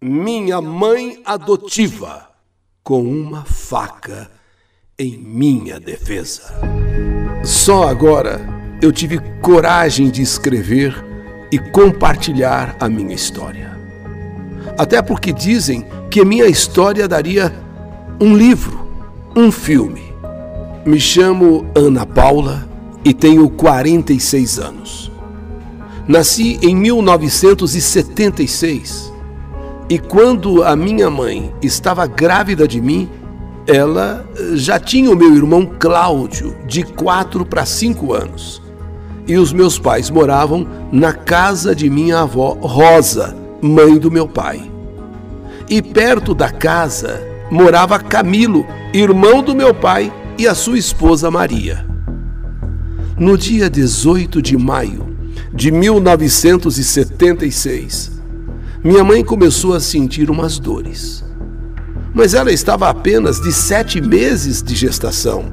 minha mãe adotiva com uma faca em minha defesa. Só agora eu tive coragem de escrever e compartilhar a minha história. Até porque dizem que minha história daria um livro, um filme. Me chamo Ana Paula e tenho 46 anos. Nasci em 1976 e quando a minha mãe estava grávida de mim, ela já tinha o meu irmão Cláudio, de 4 para 5 anos. E os meus pais moravam na casa de minha avó Rosa, mãe do meu pai. E perto da casa morava Camilo, irmão do meu pai, e a sua esposa Maria. No dia 18 de maio de 1976, minha mãe começou a sentir umas dores. Mas ela estava apenas de sete meses de gestação.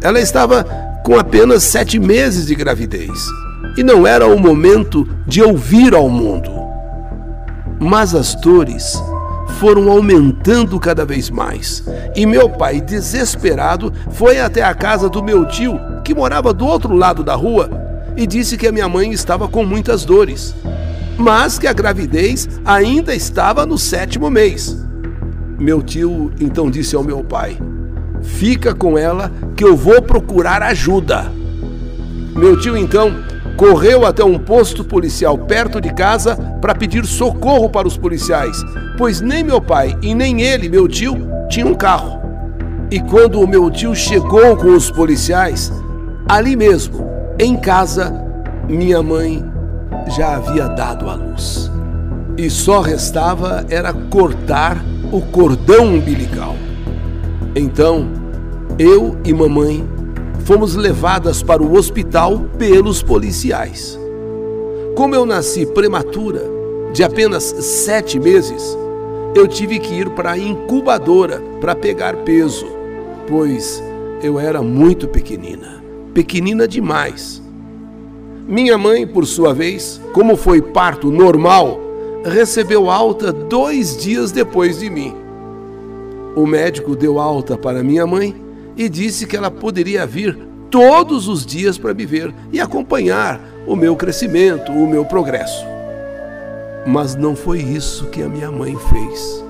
Ela estava com apenas sete meses de gravidez. E não era o momento de ouvir ao mundo. Mas as dores foram aumentando cada vez mais. E meu pai, desesperado, foi até a casa do meu tio, que morava do outro lado da rua, e disse que a minha mãe estava com muitas dores mas que a gravidez ainda estava no sétimo mês. Meu tio então disse ao meu pai: Fica com ela que eu vou procurar ajuda. Meu tio então correu até um posto policial perto de casa para pedir socorro para os policiais, pois nem meu pai e nem ele, meu tio, tinham um carro. E quando o meu tio chegou com os policiais, ali mesmo, em casa, minha mãe já havia dado à luz. E só restava era cortar o cordão umbilical. Então, eu e mamãe fomos levadas para o hospital pelos policiais. Como eu nasci prematura, de apenas sete meses, eu tive que ir para a incubadora para pegar peso, pois eu era muito pequenina, pequenina demais. Minha mãe, por sua vez, como foi parto normal, recebeu alta dois dias depois de mim. O médico deu alta para minha mãe e disse que ela poderia vir todos os dias para me ver e acompanhar o meu crescimento, o meu progresso. Mas não foi isso que a minha mãe fez.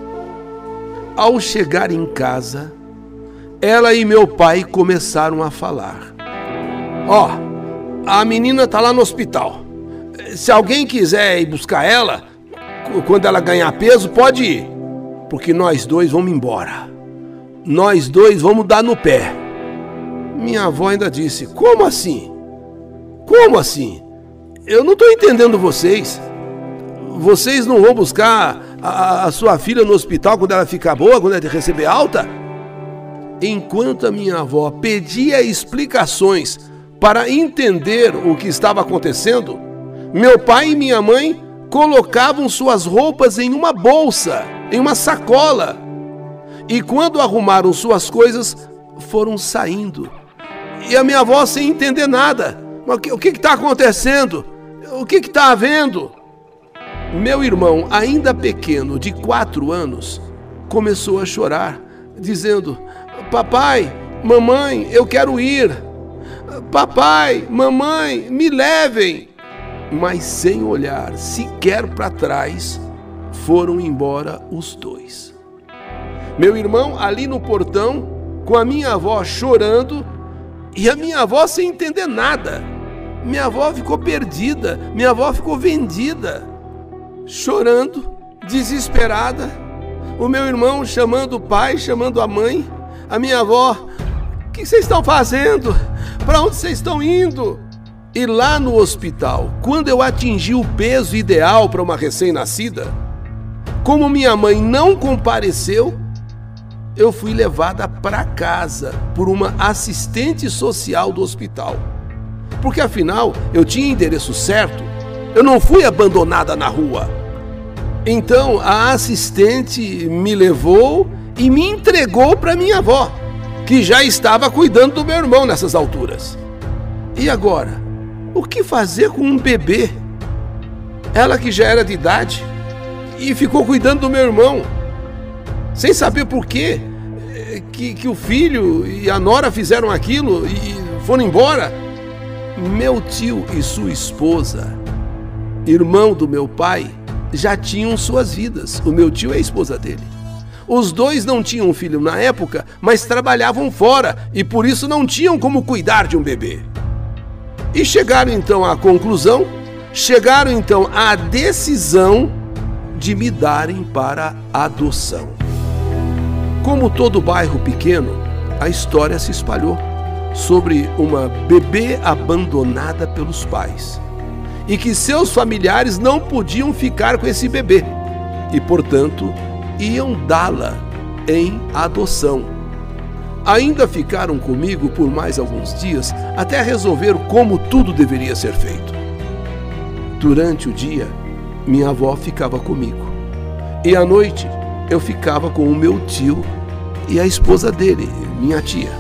Ao chegar em casa, ela e meu pai começaram a falar. Ó, oh, a menina tá lá no hospital. Se alguém quiser ir buscar ela, quando ela ganhar peso, pode ir. Porque nós dois vamos embora. Nós dois vamos dar no pé. Minha avó ainda disse: Como assim? Como assim? Eu não estou entendendo vocês. Vocês não vão buscar a, a, sua filha no hospital quando ela ficar boa, quando ela receber alta? Enquanto a minha avó pedia explicações para entender o que estava acontecendo, meu pai e minha mãe colocavam suas roupas em uma bolsa, em uma sacola. E quando arrumaram suas coisas, foram saindo. E a minha avó sem entender nada. O que está acontecendo? O que está havendo? Meu irmão, ainda pequeno, de quatro anos, começou a chorar, dizendo: Papai, mamãe, eu quero ir. Papai, mamãe, me levem! Mas sem olhar sequer para trás, foram embora os dois. Meu irmão ali no portão, com a minha avó chorando e a minha avó sem entender nada. Minha avó ficou perdida, minha avó ficou vendida, chorando, desesperada. O meu irmão chamando o pai, chamando a mãe. A minha avó, o que vocês estão fazendo? Para onde vocês estão indo? E lá no hospital, quando eu atingi o peso ideal para uma recém-nascida, como minha mãe não compareceu, eu fui levada para casa por uma assistente social do hospital. Porque afinal eu tinha endereço certo, eu não fui abandonada na rua. Então a assistente me levou e me entregou para minha avó que já estava cuidando do meu irmão nessas alturas. E agora? O que fazer com um bebê? Ela que já era de idade e ficou cuidando do meu irmão, sem saber por quê eh, que, que o filho e a nora fizeram aquilo e foram embora. Meu tio e sua esposa, irmão do meu pai, já tinham suas vidas. O meu tio é a esposa dele. Os dois não tinham filho na época, mas trabalhavam fora e por isso não tinham como cuidar de um bebê. E chegaram então à conclusão, chegaram então à decisão de me darem para adoção. Como todo bairro pequeno, a história se espalhou sobre uma bebê abandonada pelos pais e que seus familiares não podiam ficar com esse bebê e, portanto, iam dá-la em adoção. Ainda ficaram comigo por mais alguns dias até resolver como tudo deveria ser feito. Durante o dia, minha avó ficava comigo e à noite eu ficava com o meu tio e a esposa dele, minha tia.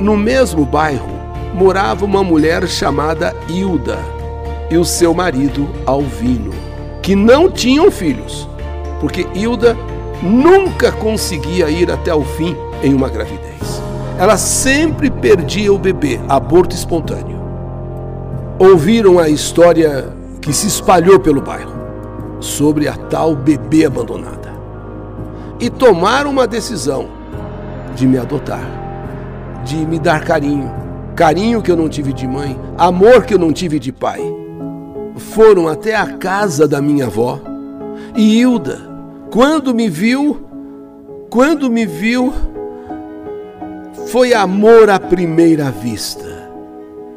No mesmo bairro morava uma mulher chamada Hilda e o seu marido Alvino, que não tinham filhos, porque Hilda nunca conseguia ir até o fim em uma gravidez. Ela sempre perdia o bebê, aborto espontâneo. Ouviram a história que se espalhou pelo bairro sobre a tal bebê abandonada e tomaram uma decisão de me adotar, de me dar carinho, carinho que eu não tive de mãe, amor que eu não tive de pai foram até a casa da minha avó e Hilda, quando me viu, quando me viu, foi amor à primeira vista.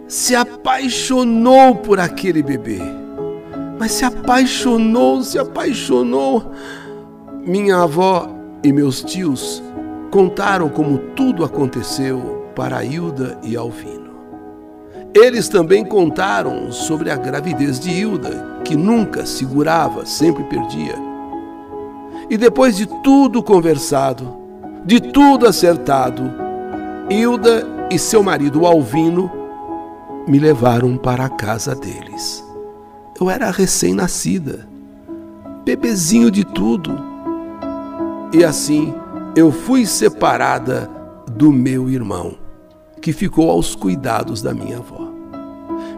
Se apaixonou por aquele bebê. Mas se apaixonou, se apaixonou. Minha avó e meus tios contaram como tudo aconteceu para Hilda e Alvino. Eles também contaram sobre a gravidez de Hilda, que nunca segurava, sempre perdia. E depois de tudo conversado, de tudo acertado, Hilda e seu marido Alvino me levaram para a casa deles. Eu era recém-nascida, bebezinho de tudo. E assim eu fui separada do meu irmão, que ficou aos cuidados da minha avó.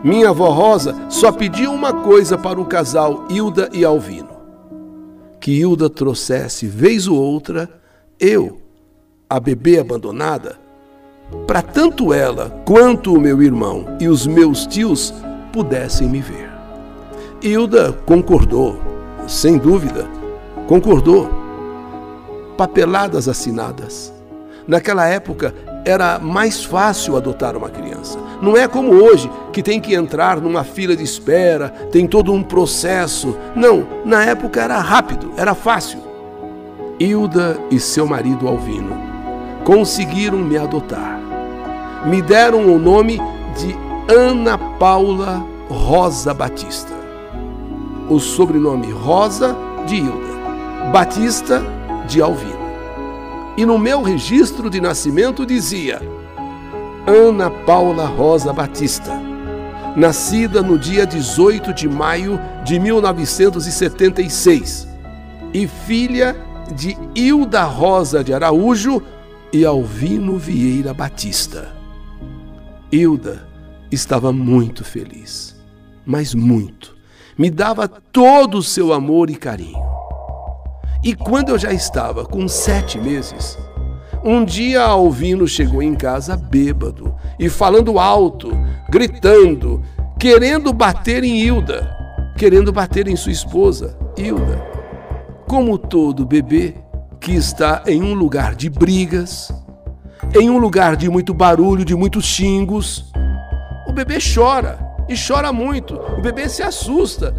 Minha avó Rosa só pediu uma coisa para o casal Hilda e Alvino: que Hilda trouxesse, vez ou outra, eu, a bebê abandonada, para tanto ela quanto o meu irmão e os meus tios pudessem me ver. Hilda concordou, sem dúvida, concordou. Papeladas assinadas. Naquela época era mais fácil adotar uma criança. Não é como hoje, que tem que entrar numa fila de espera, tem todo um processo. Não, na época era rápido, era fácil. Hilda e seu marido Alvino conseguiram me adotar. Me deram o nome de Ana Paula Rosa Batista. O sobrenome Rosa de Hilda, Batista de Alvino. E no meu registro de nascimento dizia Ana Paula Rosa Batista, nascida no dia 18 de maio de 1976 e filha de Hilda Rosa de Araújo e Alvino Vieira Batista. Hilda estava muito feliz, mas muito. Me dava todo o seu amor e carinho. E quando eu já estava com sete meses, um dia Alvino chegou em casa bêbado e falando alto, gritando, querendo bater em Hilda, querendo bater em sua esposa, Hilda. Como todo bebê que está em um lugar de brigas, em um lugar de muito barulho, de muitos xingos, o bebê chora e chora muito, o bebê se assusta.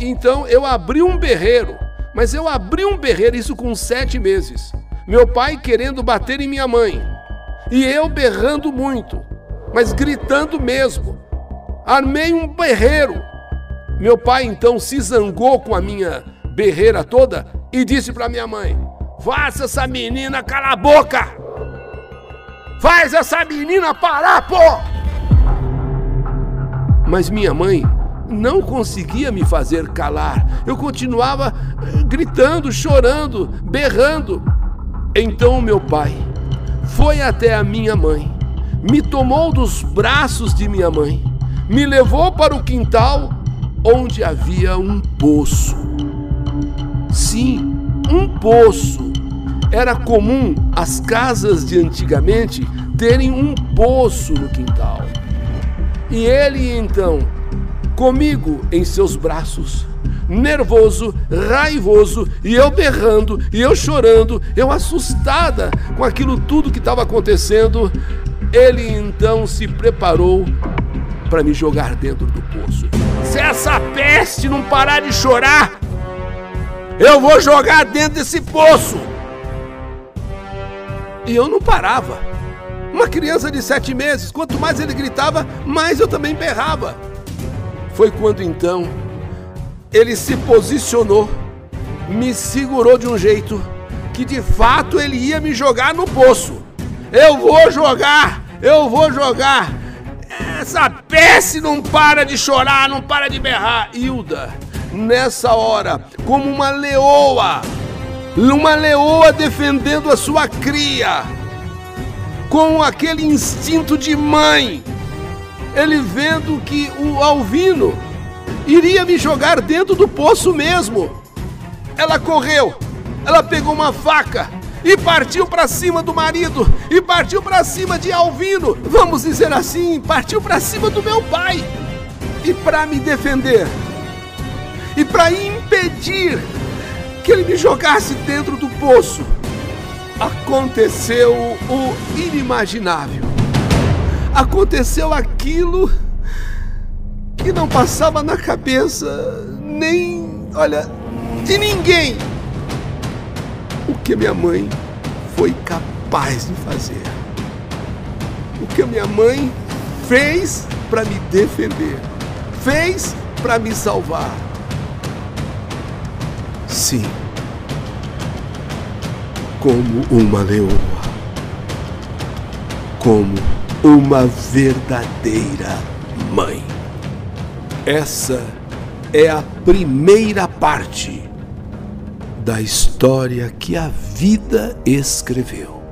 Então eu abri um berreiro, mas eu abri um berreiro, isso com sete meses meu pai querendo bater em minha mãe, e eu berrando muito, mas gritando mesmo. Armei um berreiro. Meu pai então se zangou com a minha berreira toda e disse para minha mãe: Faça essa menina calar a boca! Faz essa menina parar, pô! Mas minha mãe não conseguia me fazer calar. Eu continuava eh, gritando, chorando, berrando. Então meu pai foi até a minha mãe, me tomou dos braços de minha mãe, me levou para o quintal onde havia um poço. Sim, um poço. Era comum as casas de antigamente terem um poço no quintal. E ele então, comigo em seus braços, nervoso, raivoso, e eu berrando, e eu chorando, eu assustada com aquilo tudo que estava acontecendo, ele então se preparou para me jogar dentro do poço. Se essa peste não parar de chorar, eu vou jogar dentro desse poço. E eu não parava. Uma criança de sete meses, quanto mais ele gritava, mais eu também berrava. Foi quando então ele se posicionou, me segurou de um jeito que de fato ele ia me jogar no poço. Eu vou jogar, eu vou jogar. Essa peste não para de chorar, não para de berrar. Hilda, nessa hora, como uma leoa, uma leoa defendendo a sua cria, com aquele instinto de mãe, ele vendo que o Alvino iria me jogar dentro do poço mesmo. Ela correu, ela pegou uma faca e partiu para cima do marido e partiu para cima de Alvino. Vamos dizer assim, partiu para cima do meu pai. E para me defender, e para impedir que ele me jogasse dentro do poço, aconteceu o inimaginável. Aconteceu aquilo que não passava na cabeça nem, olha, de ninguém. O que minha mãe foi capaz de fazer. O que minha mãe fez para me defender. Fez para me salvar. Sim. Como uma leoa. Como uma verdadeira mãe. Essa é a primeira parte da história que a vida escreveu.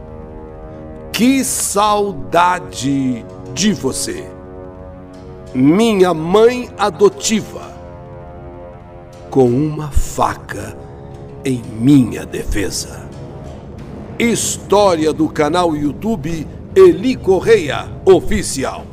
Que saudade de você, minha mãe adotiva com uma faca em minha defesa. História do canal YouTube Eli Correia Oficial.